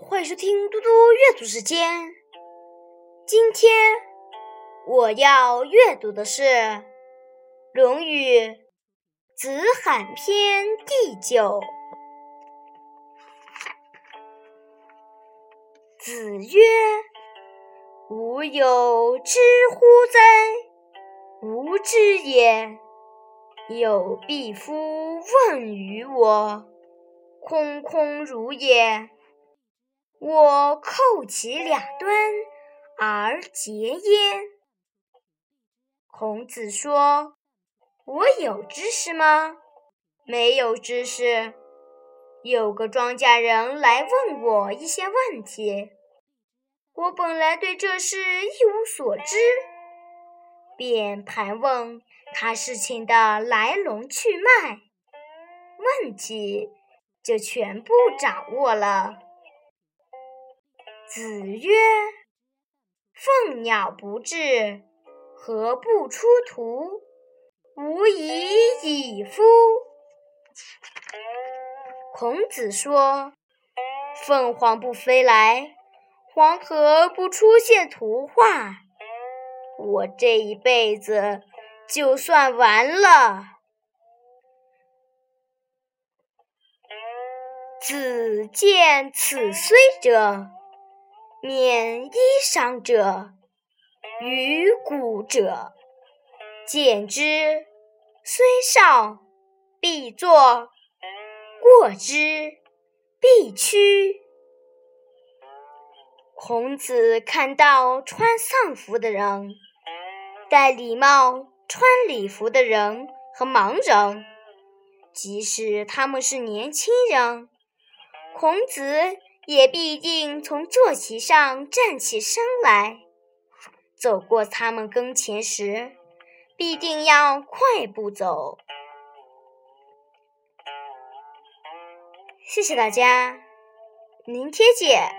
欢迎收听嘟嘟阅读时间。今天我要阅读的是《论语·子罕篇》第九。子曰：“吾有知乎哉？吾知也。有必夫问于我，空空如也。”我扣其两端而结焉。孔子说：“我有知识吗？没有知识。有个庄稼人来问我一些问题，我本来对这事一无所知，便盘问他事情的来龙去脉，问题就全部掌握了。”子曰：“凤鸟不至，何不出图？无以已夫。”孔子说：“凤凰不飞来，黄河不出现图画，我这一辈子就算完了。”子见此虽者。免衣裳者，于古者，见之虽少，必作；过之，必趋。孔子看到穿丧服的人、戴礼帽、穿礼服的人和盲人，即使他们是年轻人，孔子。也必定从坐席上站起身来，走过他们跟前时，必定要快步走。谢谢大家，明天见。